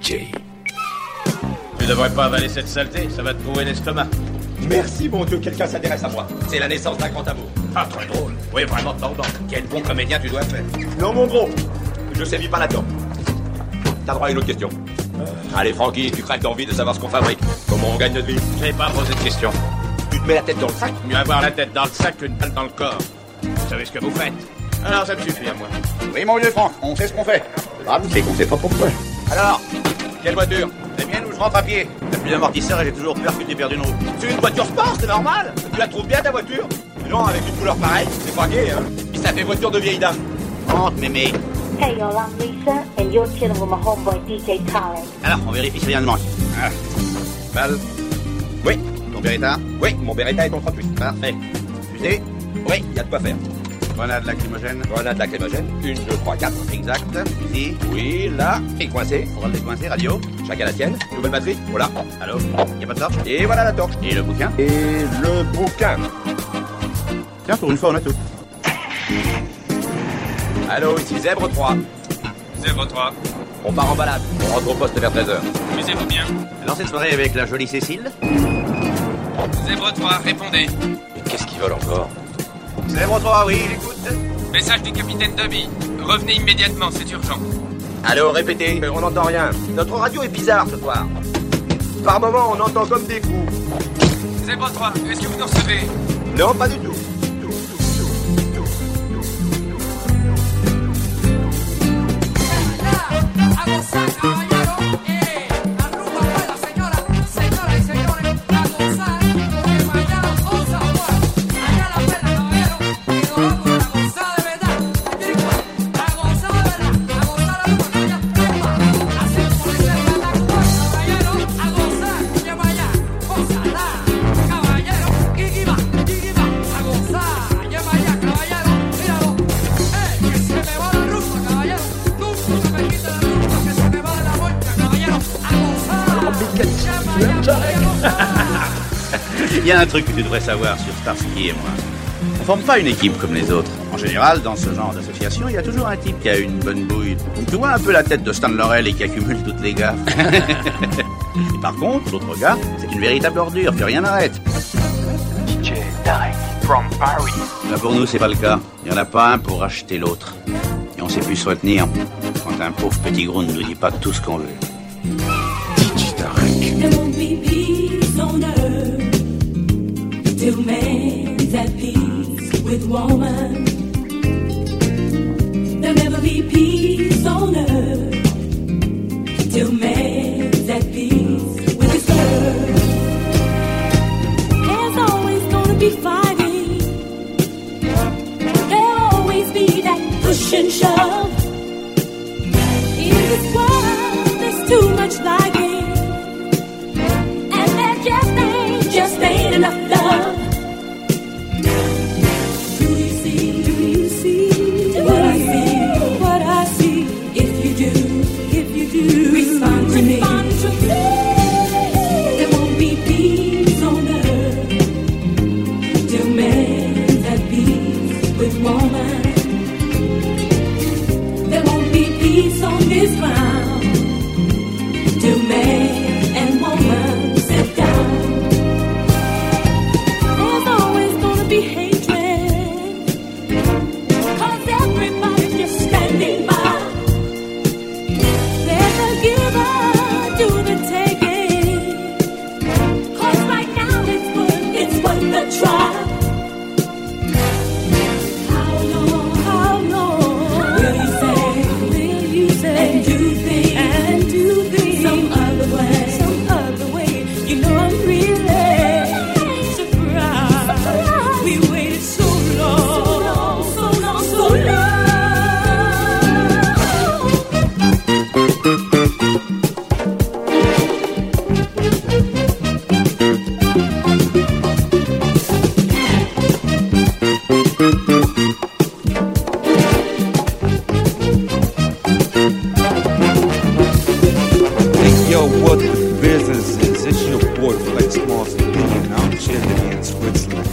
Tu devrais pas avaler cette saleté, ça va te trouver l'estomac. Merci, mon Dieu, quelqu'un s'intéresse à moi. C'est la naissance d'un grand amour. Ah, très drôle. Oui, vraiment tordant. Quel bon comédien tu dois faire. Non, mon gros, je sévis pas là-dedans. T'as droit à une autre question. Allez, Francky, tu craques d'envie de savoir ce qu'on fabrique. Comment on gagne notre vie? Je vais pas poser de questions. Tu te mets la tête dans le sac? Mieux avoir la tête dans le sac qu'une balle dans le corps. Vous savez ce que vous faites? Alors ça me suffit à moi. Oui, mon vieux Franck, on sait ce qu'on fait. Ah, c'est qu'on sait pas pourquoi. Alors, quelle voiture La mienne ou je rentre à pied T'as plus d'amortisseur et j'ai toujours peur que tu perdu une roue. C'est une voiture sport, c'est normal Tu la trouves bien ta voiture Non, avec une couleur pareille, c'est pas gay, hein Puis ça fait voiture de vieille dame. Rentre, mémé. Hey, y'all, I'm Lisa, and you're chilling with my homeboy DJ Khaled. Alors, on vérifie si rien ne manque. Ah. Val Oui. Ton Beretta Oui, mon Beretta est ton 38. Parfait. Fusée Oui, y a de quoi faire. Grenade lacrymogène Grenade lacrymogène. Une, deux, trois, quatre. Exact. Ici Oui, là. Et coincé. On va le décoincer, radio. Chacun la tienne. Nouvelle batterie Voilà. Allô? Y a pas de torche? Et voilà la torche. Et le bouquin? Et le bouquin. Tiens, pour une fois, on a tout. Allô, ici Zèbre 3. 03. On part en balade. On rentre au poste vers 13h. Amusez-vous bien. Alors cette soirée avec la jolie Cécile? 03, répondez. Mais qu'est-ce qu'ils veulent encore? Zèbre 3, oui, j'écoute. Message du capitaine Dobby. Revenez immédiatement, c'est urgent. Allô, répétez. On n'entend rien. Notre radio est bizarre ce soir. Par moments, on entend comme des coups. 03, est-ce que vous nous recevez? Non, pas du tout. Y a un truc que tu devrais savoir sur Starsky et moi. On forme pas une équipe comme les autres. En général, dans ce genre d'association, il y a toujours un type qui a une bonne bouille. Tu vois un peu la tête de Stan Laurel et qui accumule toutes les gaffes. et par contre, l'autre gars, c'est une véritable ordure, que rien n'arrête. DJ Tarek from Paris. Là pour nous, c'est pas le cas. Il y en a pas un pour racheter l'autre. Et on sait plus se retenir quand un pauvre petit gros ne nous dit pas tout ce qu'on veut. Till man's at peace with woman. There'll never be peace on earth till man's at peace with his earth. There's always gonna be fighting. There'll always be that push and shove.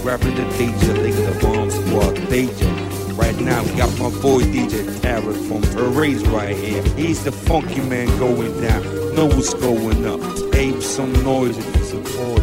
rapper the DJ, nigga the bombs for DJ. Right now we got my boy DJ Tarek from Parades right here. He's the funky man going down, know what's going up. Ape some noise if you support.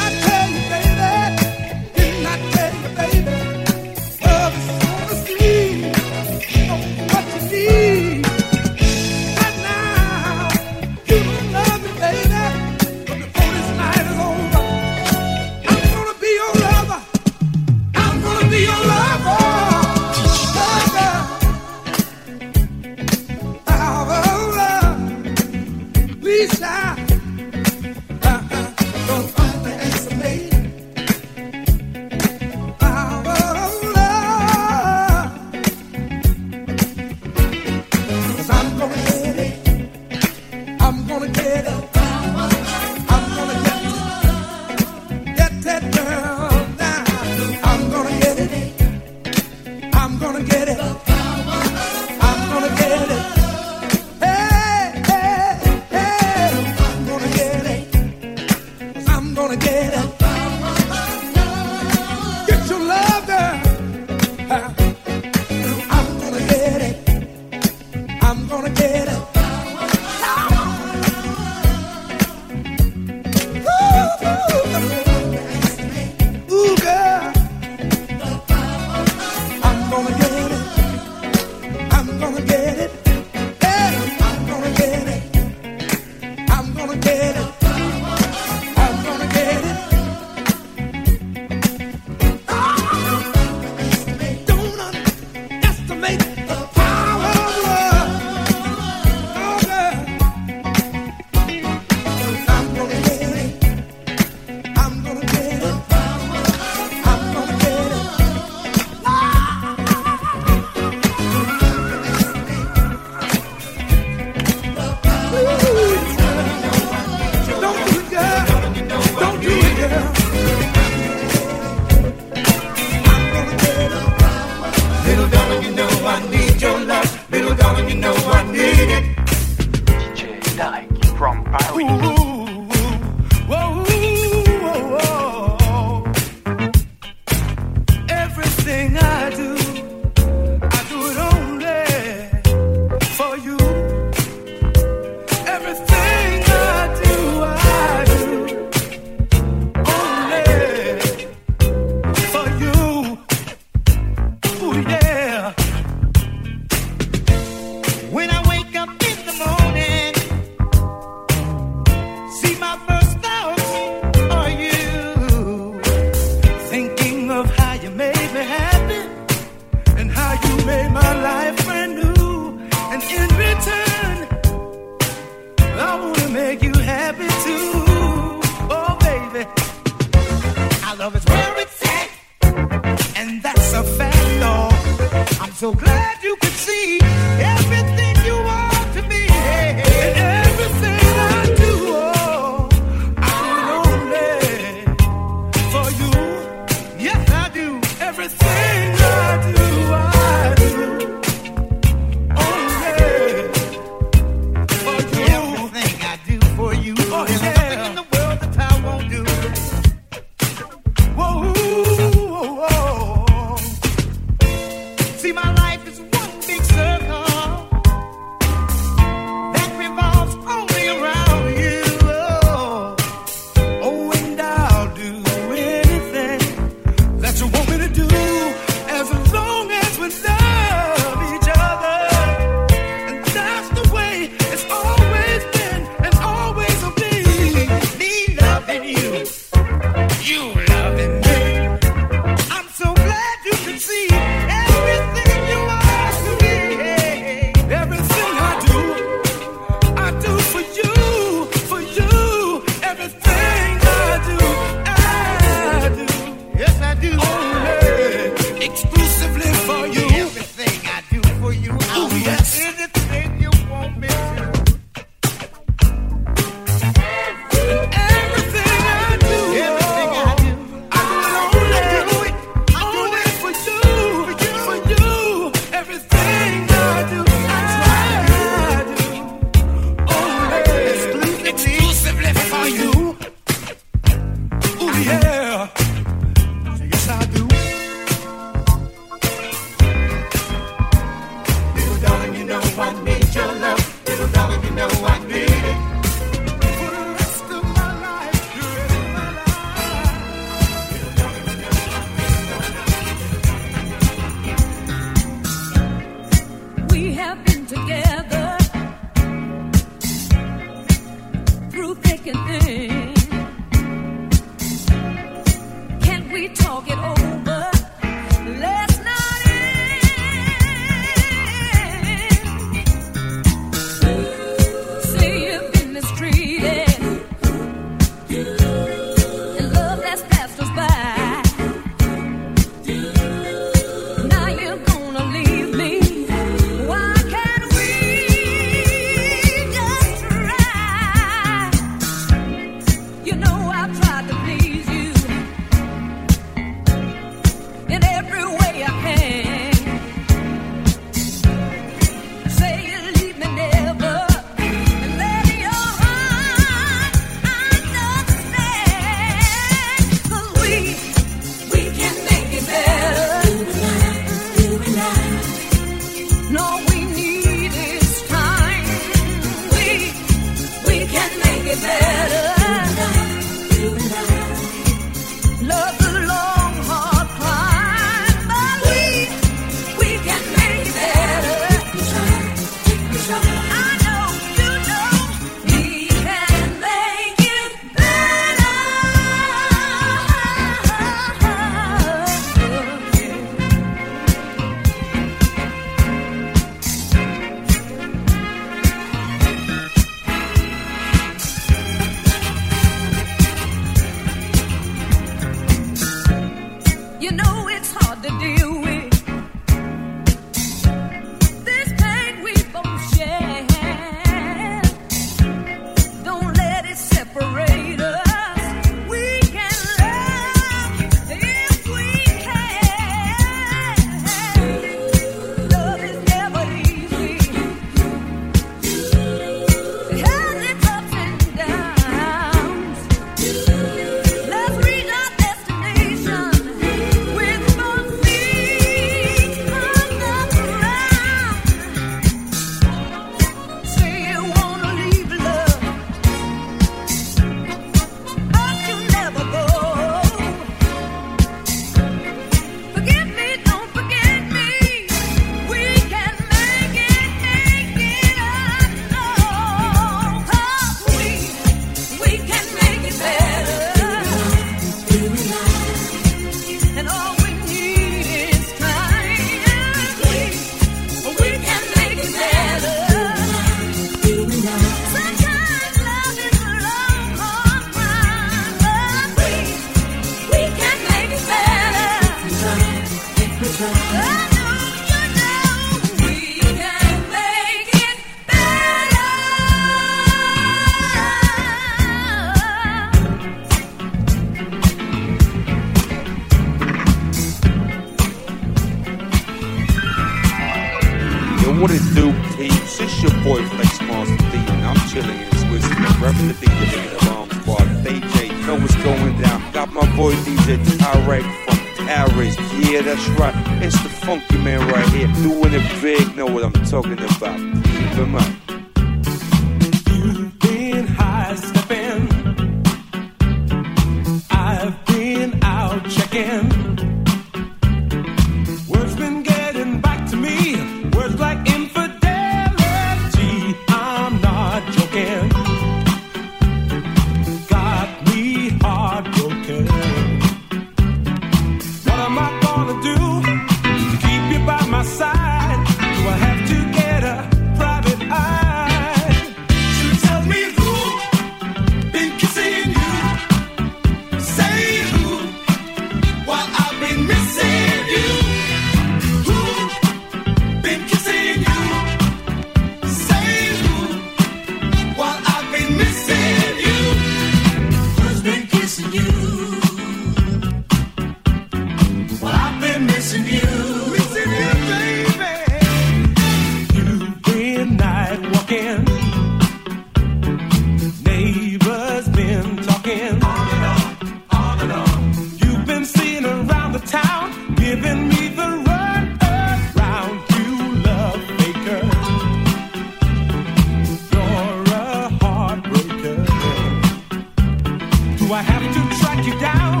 I have to track you down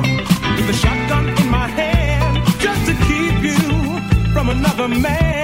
with a shotgun in my hand just to keep you from another man.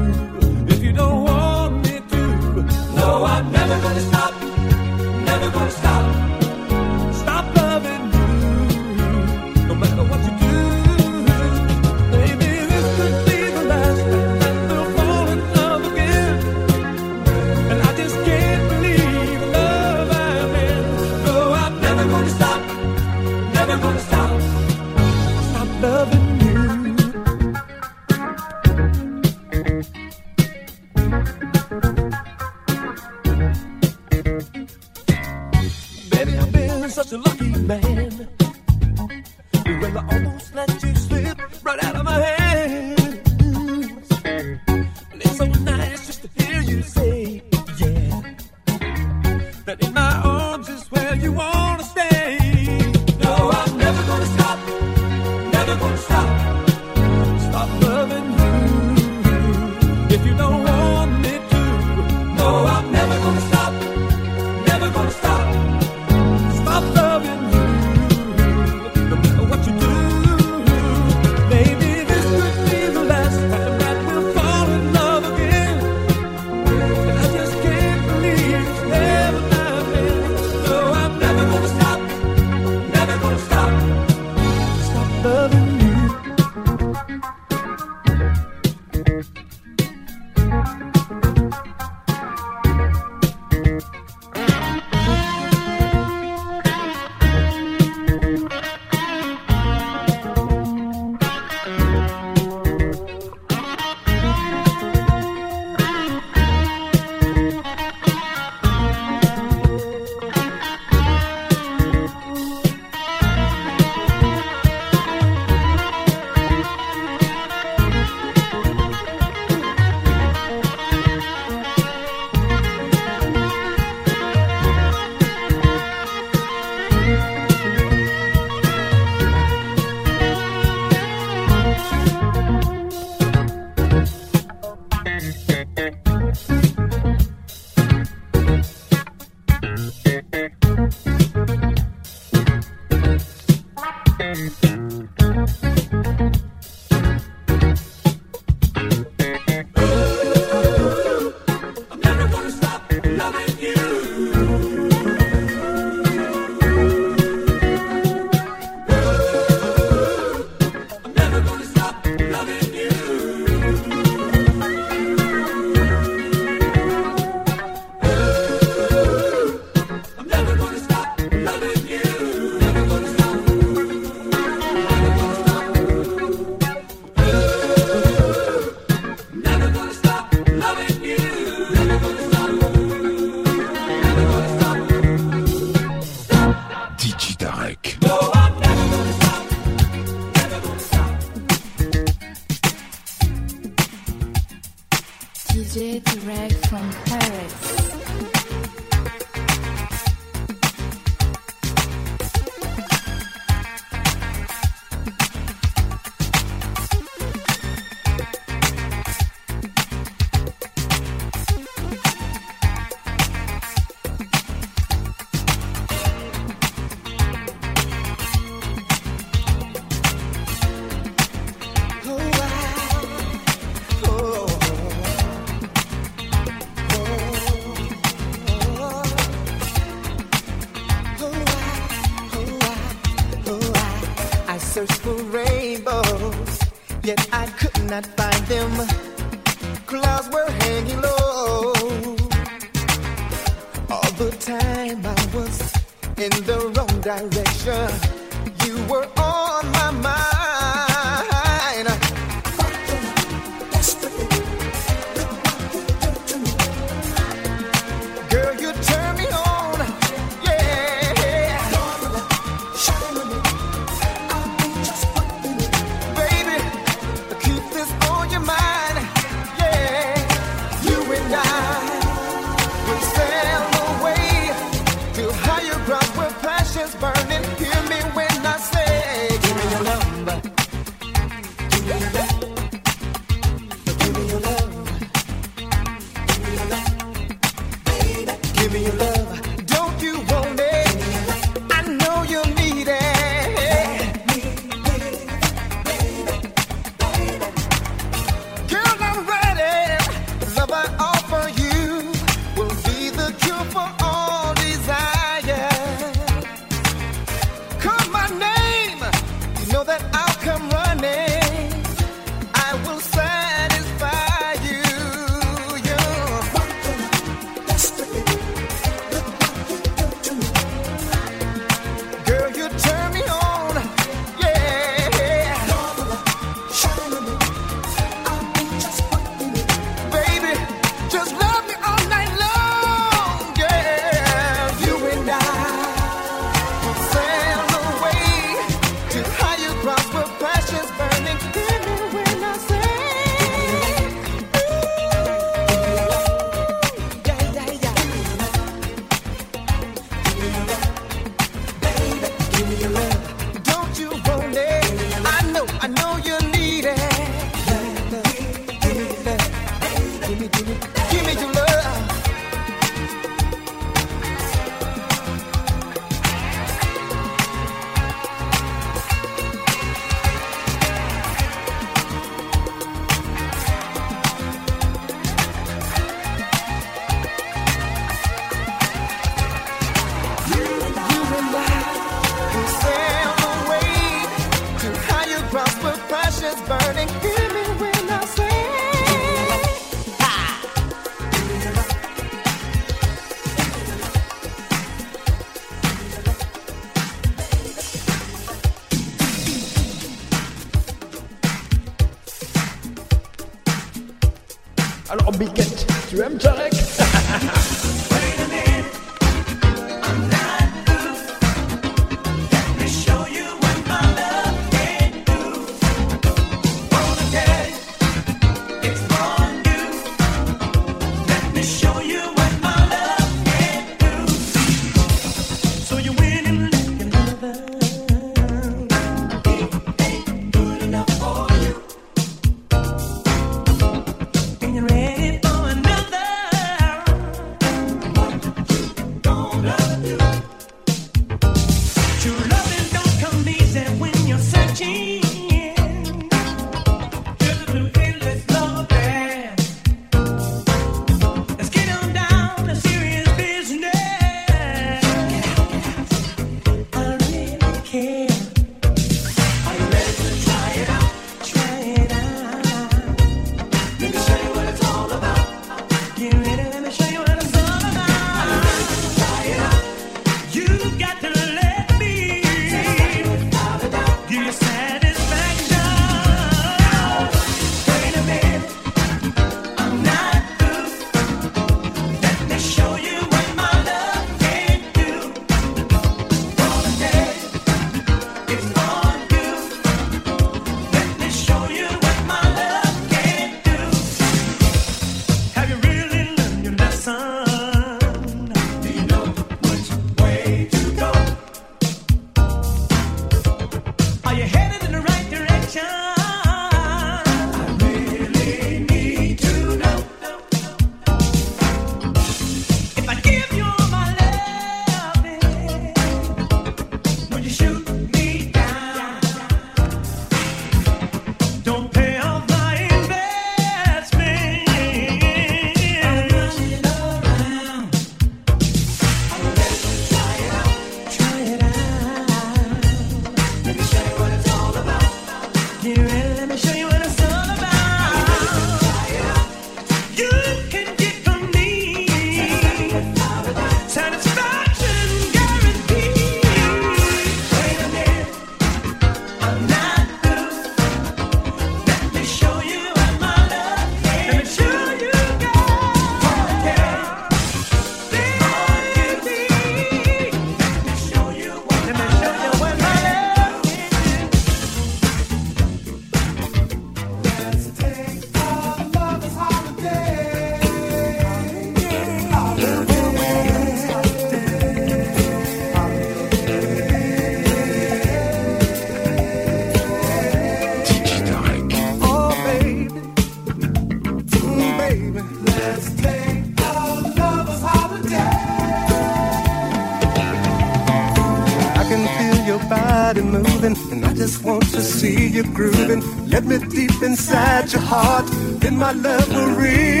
Let me deep inside your heart, in my love will reach.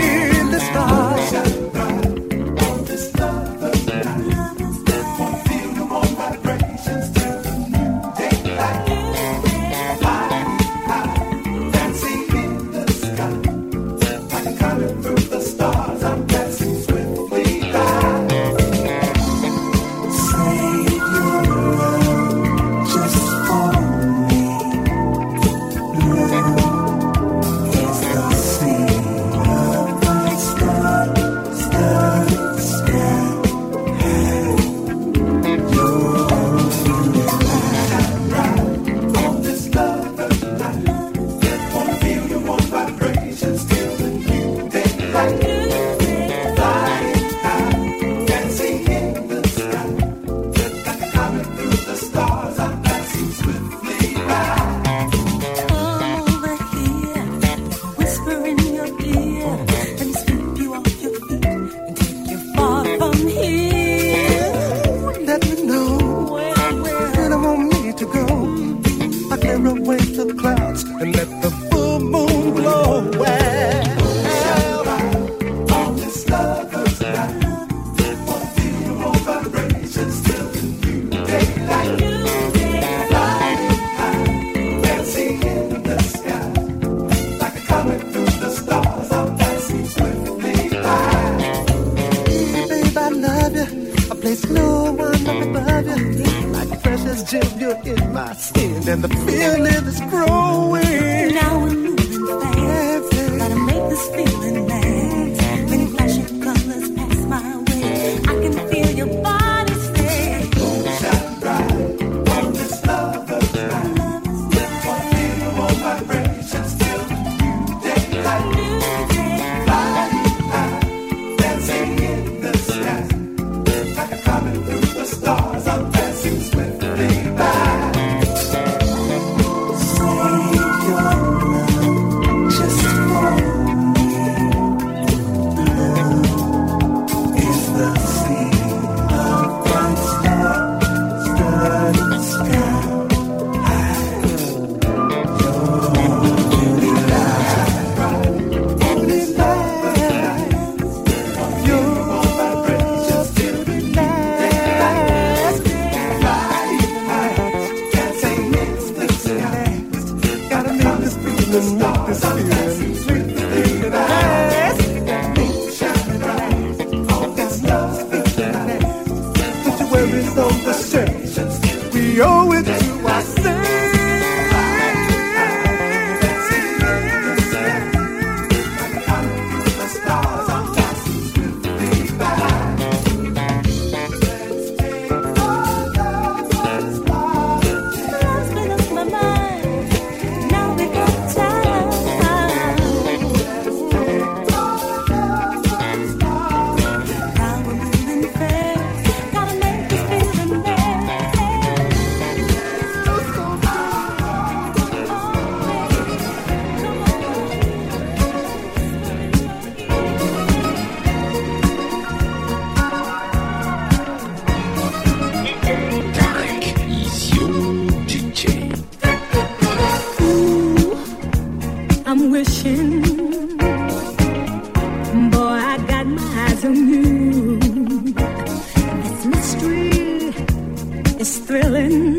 is thrilling.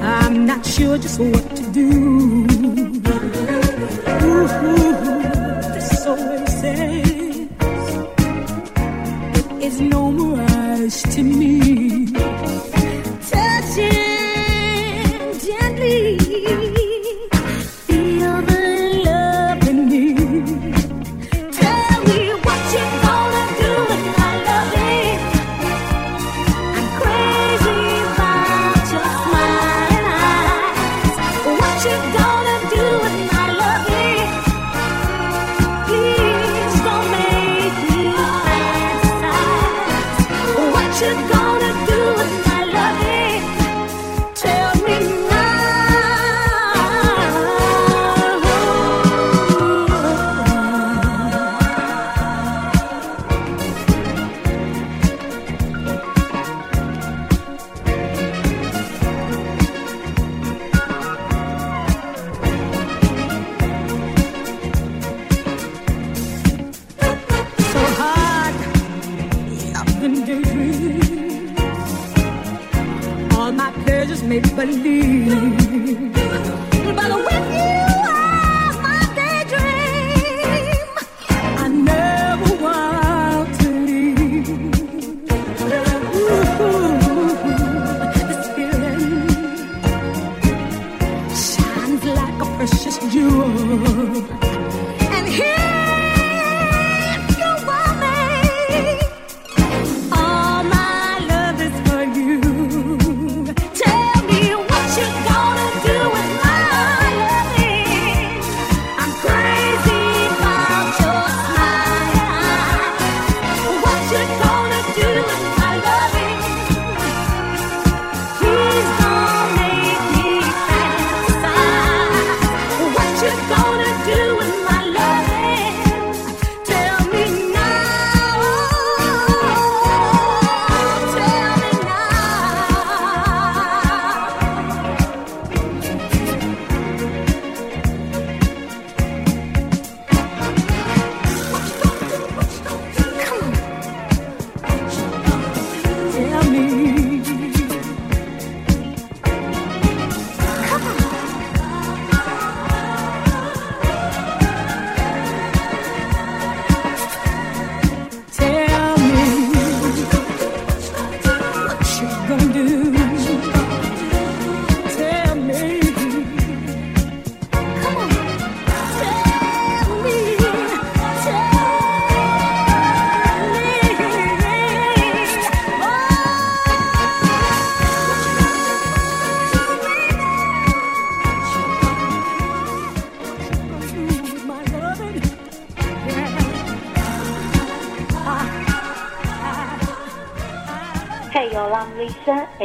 I'm not sure just what to do.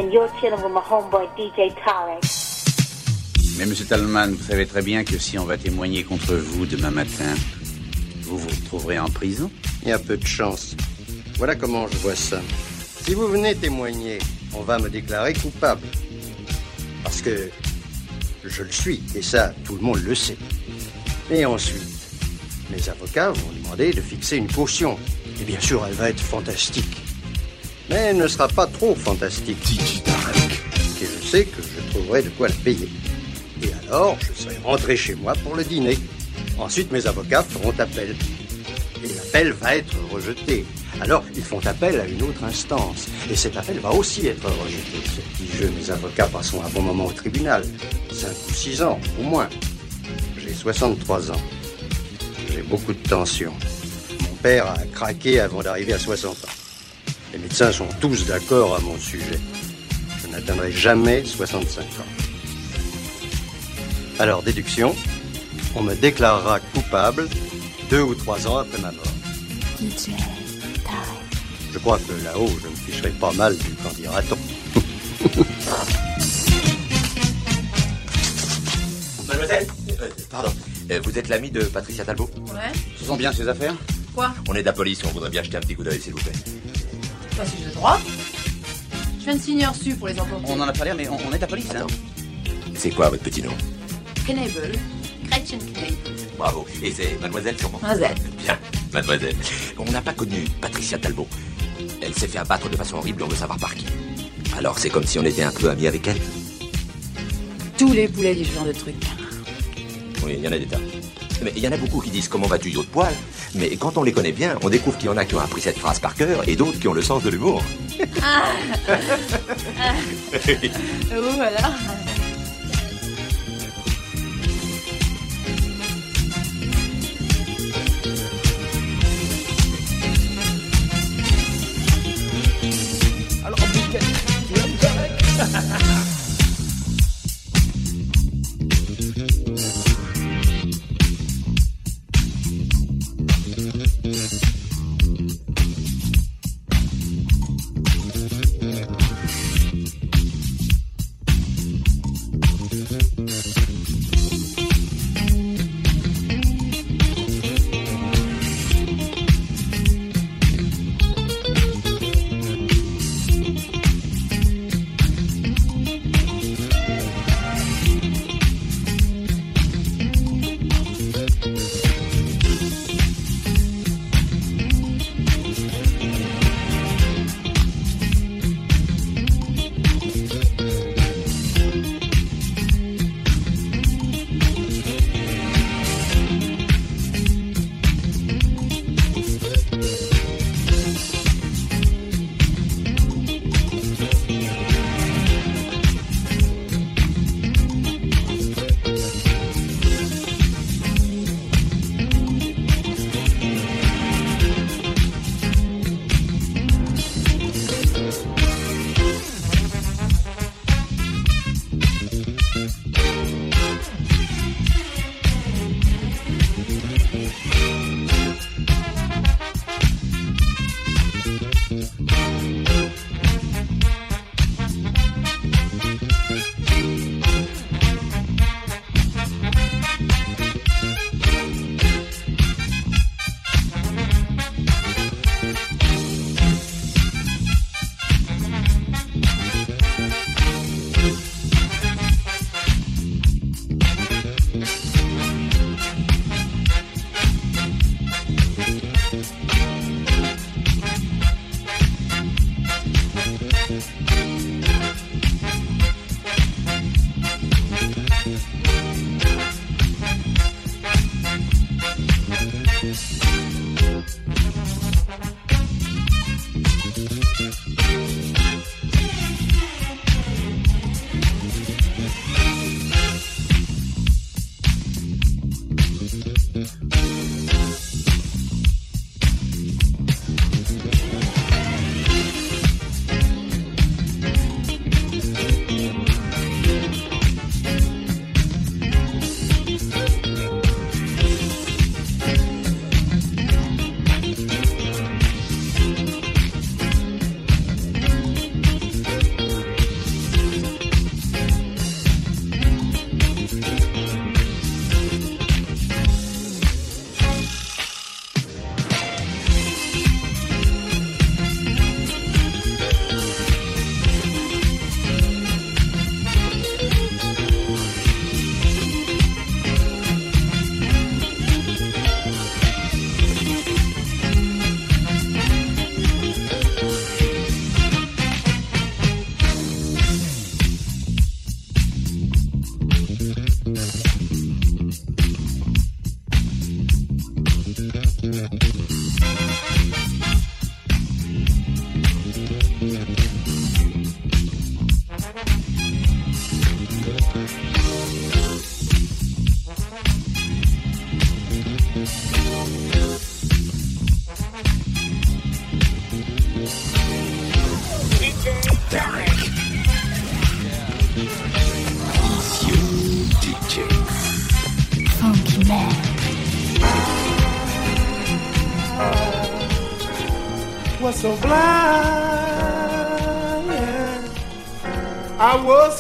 And you're chilling with my homeboy DJ Tarek. Mais monsieur Talman, vous savez très bien que si on va témoigner contre vous demain matin, vous vous retrouverez en prison. Il y a peu de chance. Voilà comment je vois ça. Si vous venez témoigner, on va me déclarer coupable. Parce que je le suis, et ça, tout le monde le sait. Et ensuite, mes avocats vont demander de fixer une caution. Et bien sûr, elle va être fantastique. Mais elle ne sera pas trop fantastique. Et je sais que je trouverai de quoi la payer. Et alors, je serai rentré chez moi pour le dîner. Ensuite, mes avocats feront appel. Et l'appel va être rejeté. Alors, ils font appel à une autre instance. Et cet appel va aussi être rejeté. Ce petit jeu, mes avocats passeront un bon moment au tribunal. Cinq ou six ans, au moins. J'ai 63 ans. J'ai beaucoup de tension. Mon père a craqué avant d'arriver à 60 ans. Les médecins sont tous d'accord à mon sujet. Je n'atteindrai jamais 65 ans. Alors, déduction, on me déclarera coupable deux ou trois ans après ma mort. DJ Je crois que là-haut, je me ficherai pas mal du qu'en dira-t-on. Mademoiselle Euh, Pardon. Euh, vous êtes l'ami de Patricia Talbot? Ouais. Ce sont bien ses affaires? Quoi? On est de la police, on voudrait bien jeter un petit coup d'œil, s'il vous plaît. Pas si j'ai le droit. Je viens de signer un reçu pour les emporter. On en a parlé, mais on, on est la police, hein C'est quoi votre petit nom? Knable. Gretchen Knable. Bravo. Et c'est mademoiselle sûrement Mademoiselle. Bien, mademoiselle. On n'a pas connu Patricia Talbot. Elle s'est fait abattre de façon horrible, on veut savoir par qui. Alors c'est comme si on était un peu amis avec elle Tous les poulets disent ce genre de trucs. Oui, il y en a des tas. Mais il y en a beaucoup qui disent comment vas-tu, yo de poil Mais quand on les connaît bien, on découvre qu'il y en a qui ont appris cette phrase par cœur et d'autres qui ont le sens de l'humour. Ah. Ah. Oh, voilà. One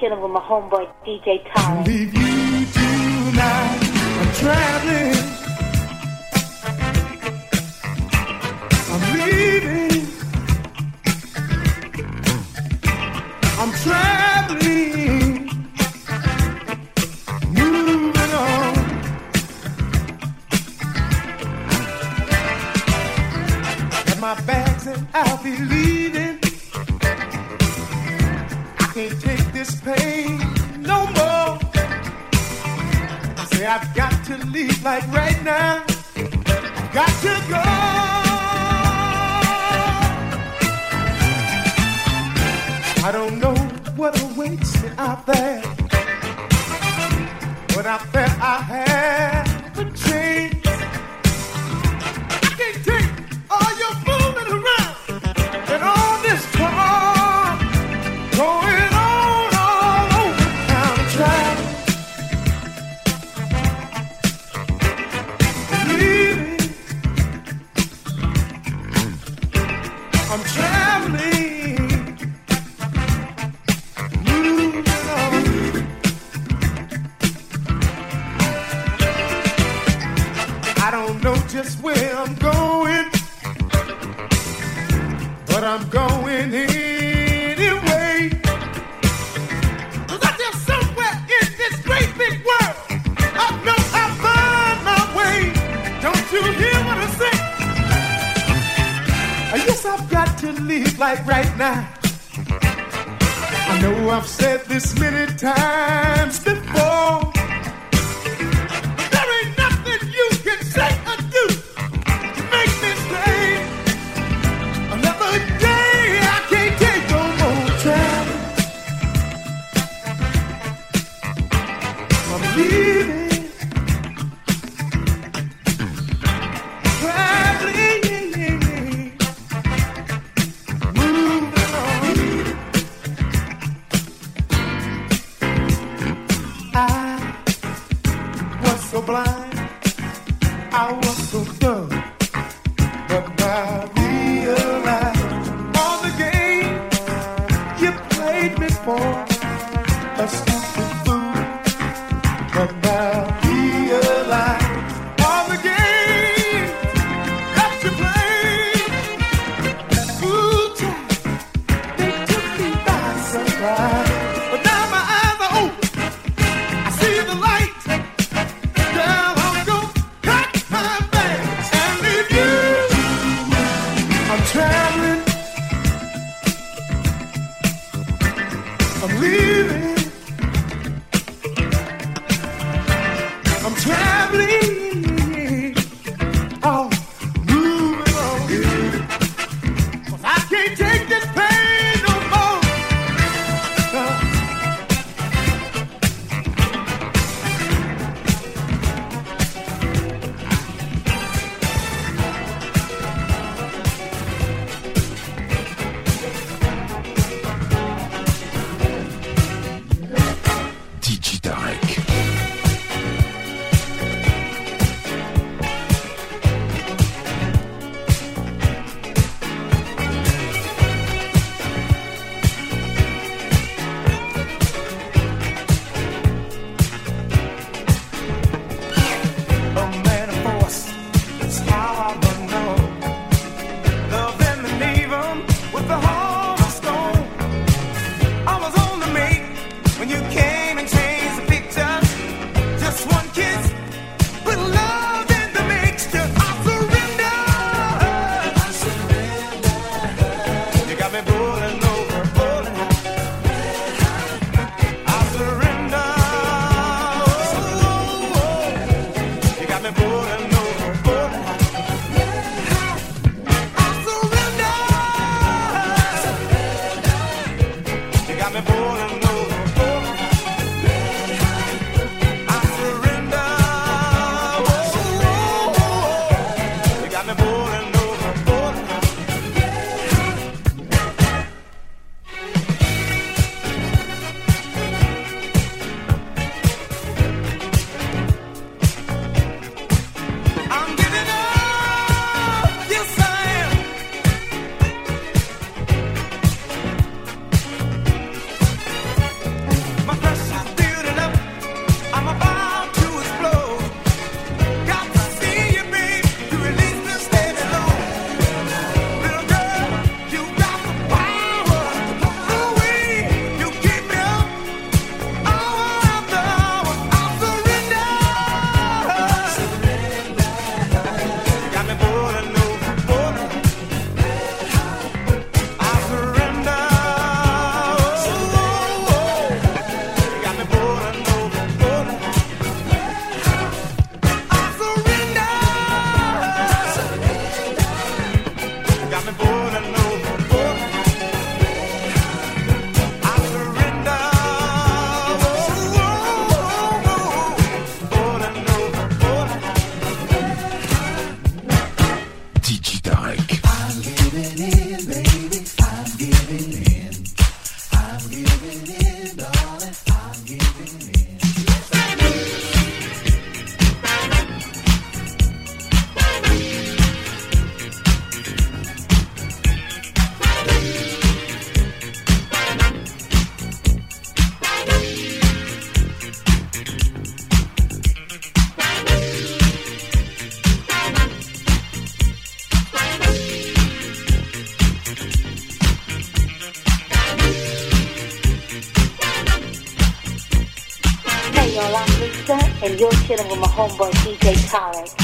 chilling with my homeboy DJ Tyler. Leave you tonight. I'm traveling. like rain. blind, I was so dumb, but God. and you're chilling with my homeboy DJ Khaled.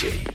DJ.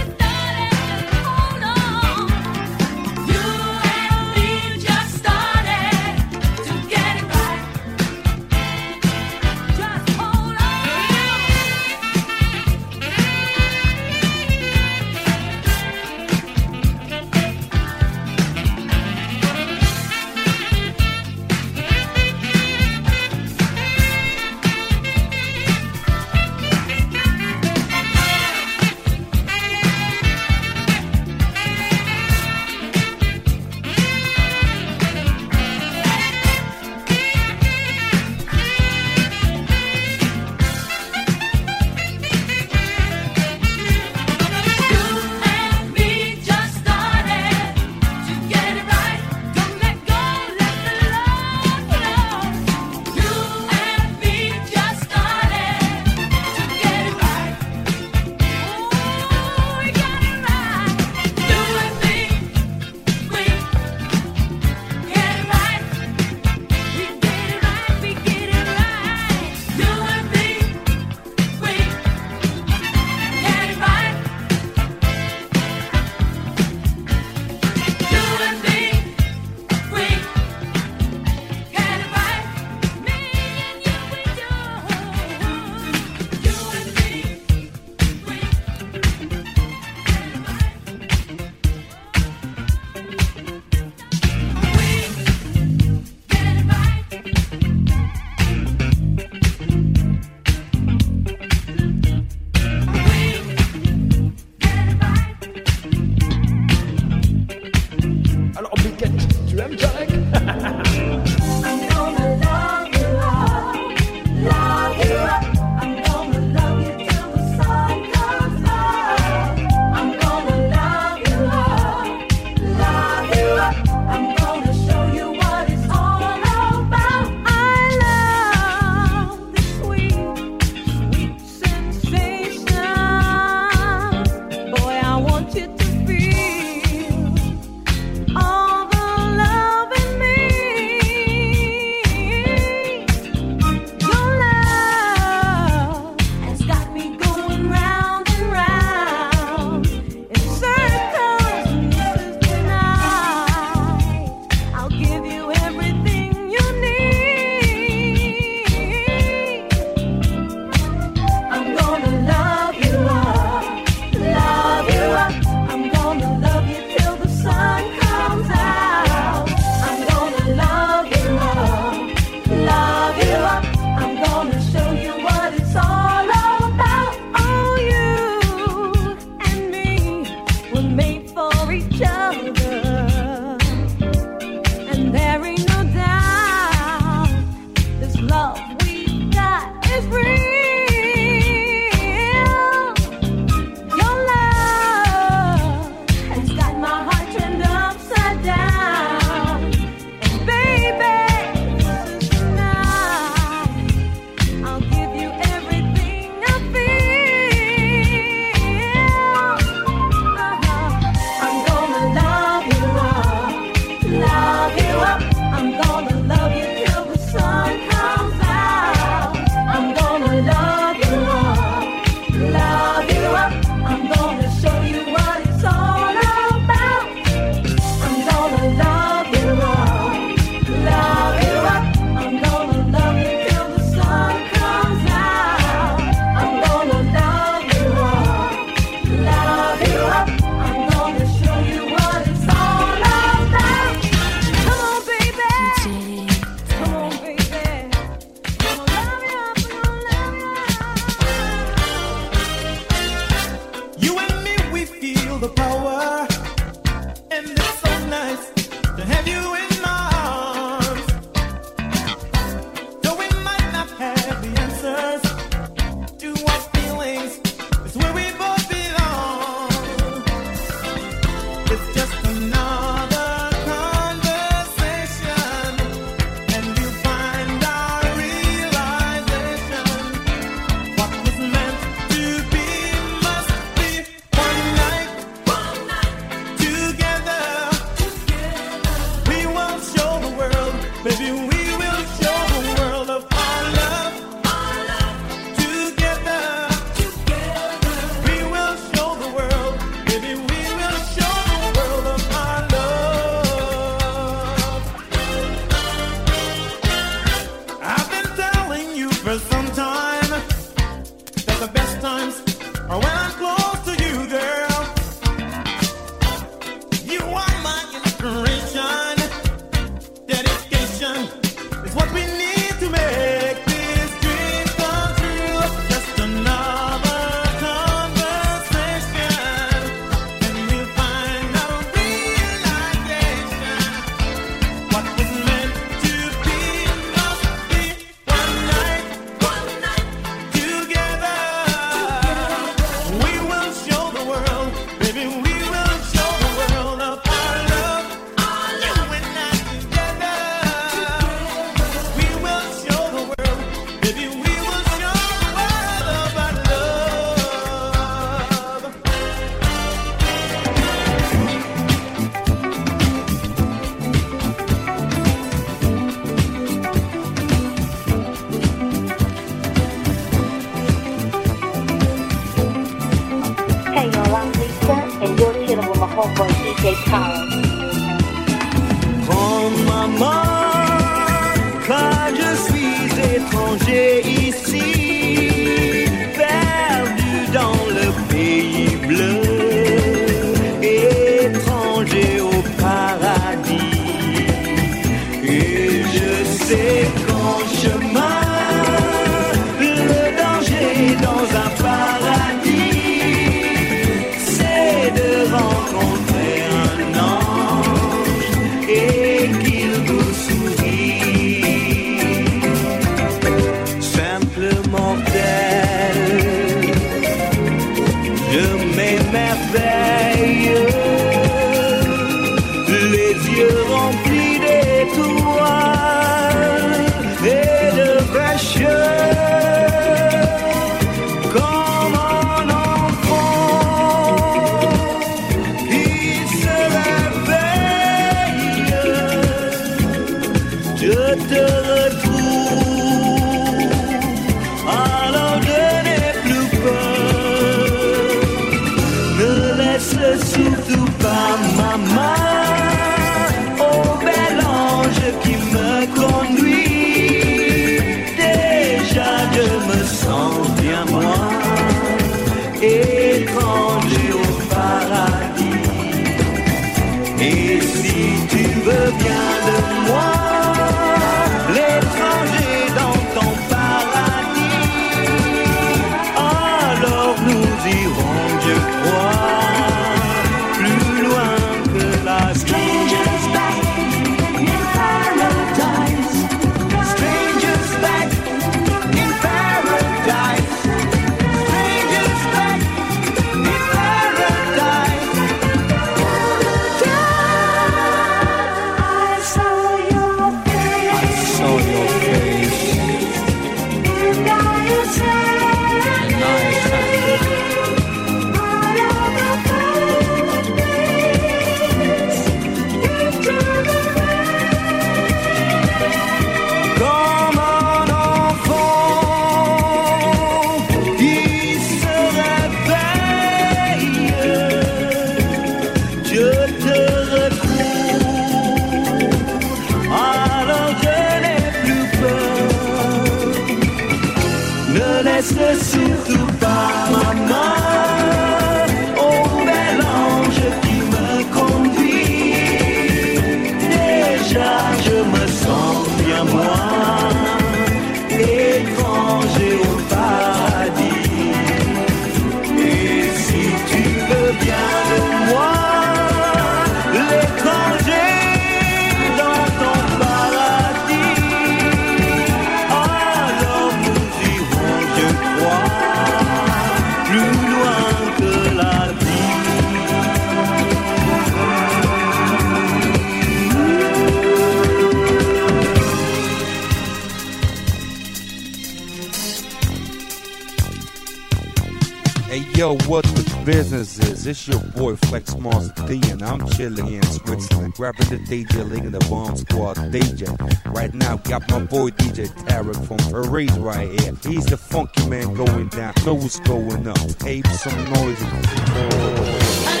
businesses. It's your boy Flex Monster D, and I'm chilling in Switzerland. Grabbing the DJ link in the bomb squad DJ. Right now, got my boy DJ Tarek from Parade right here. He's the funky man going down, know what's going up. Ape some noise. Oh.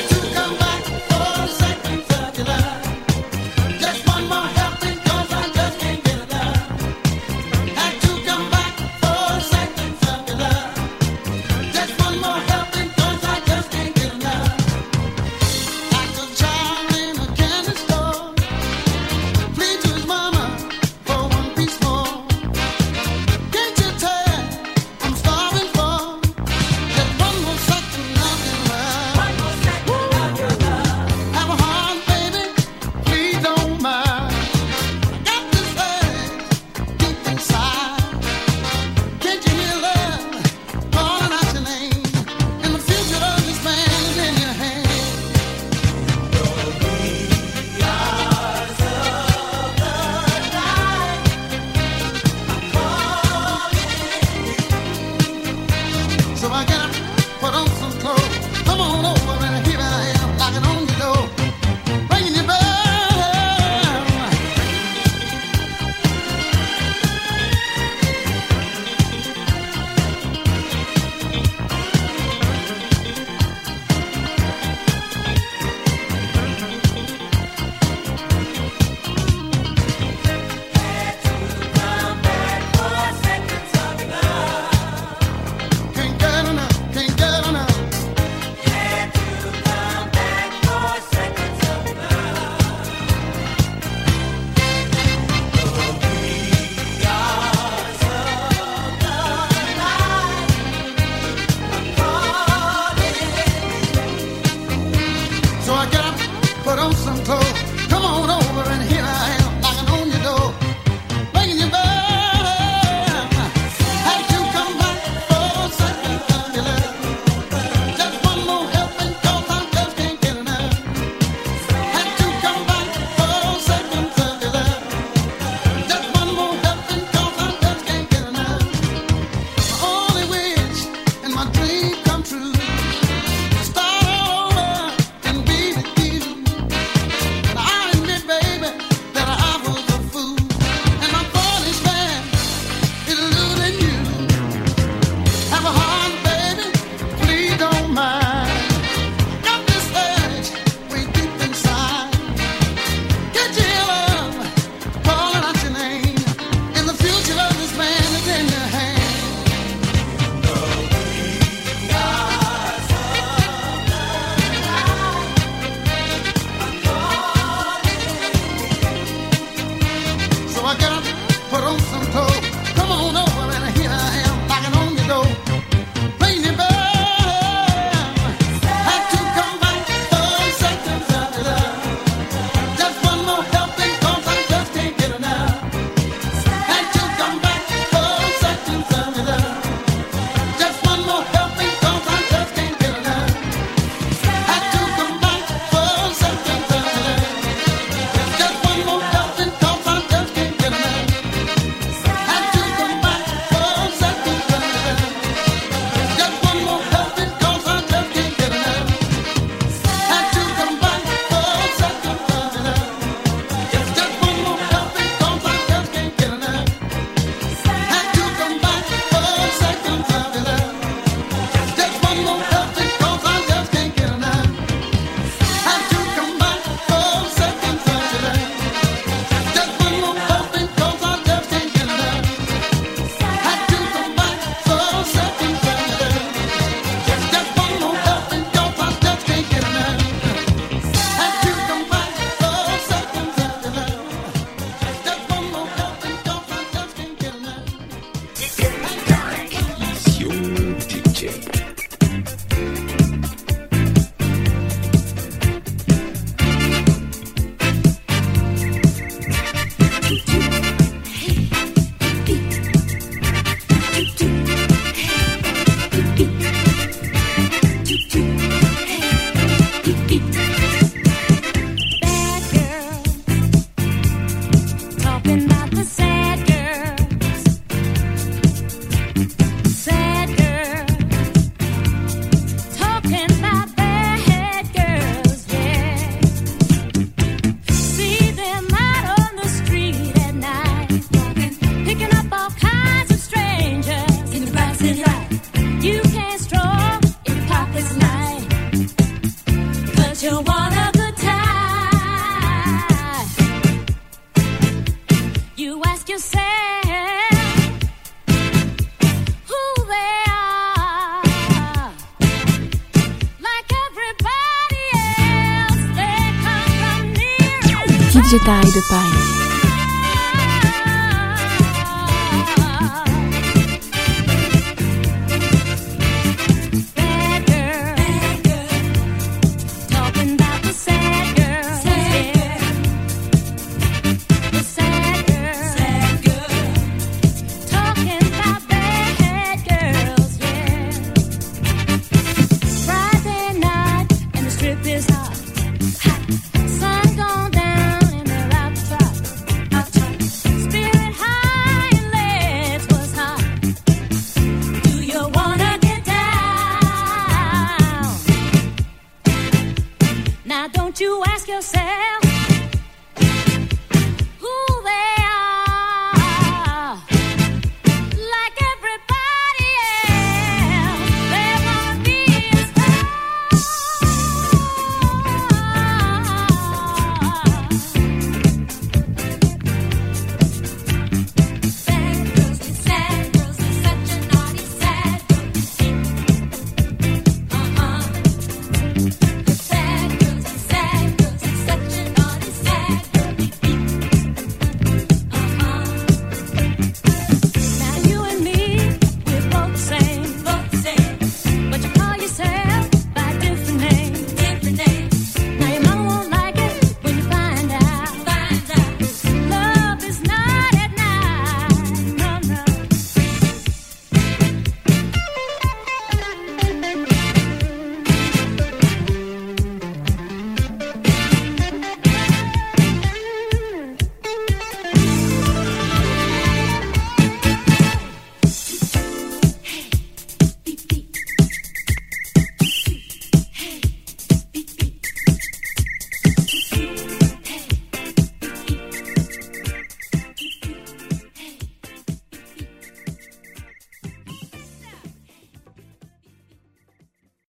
And DJ Tarek de Paris.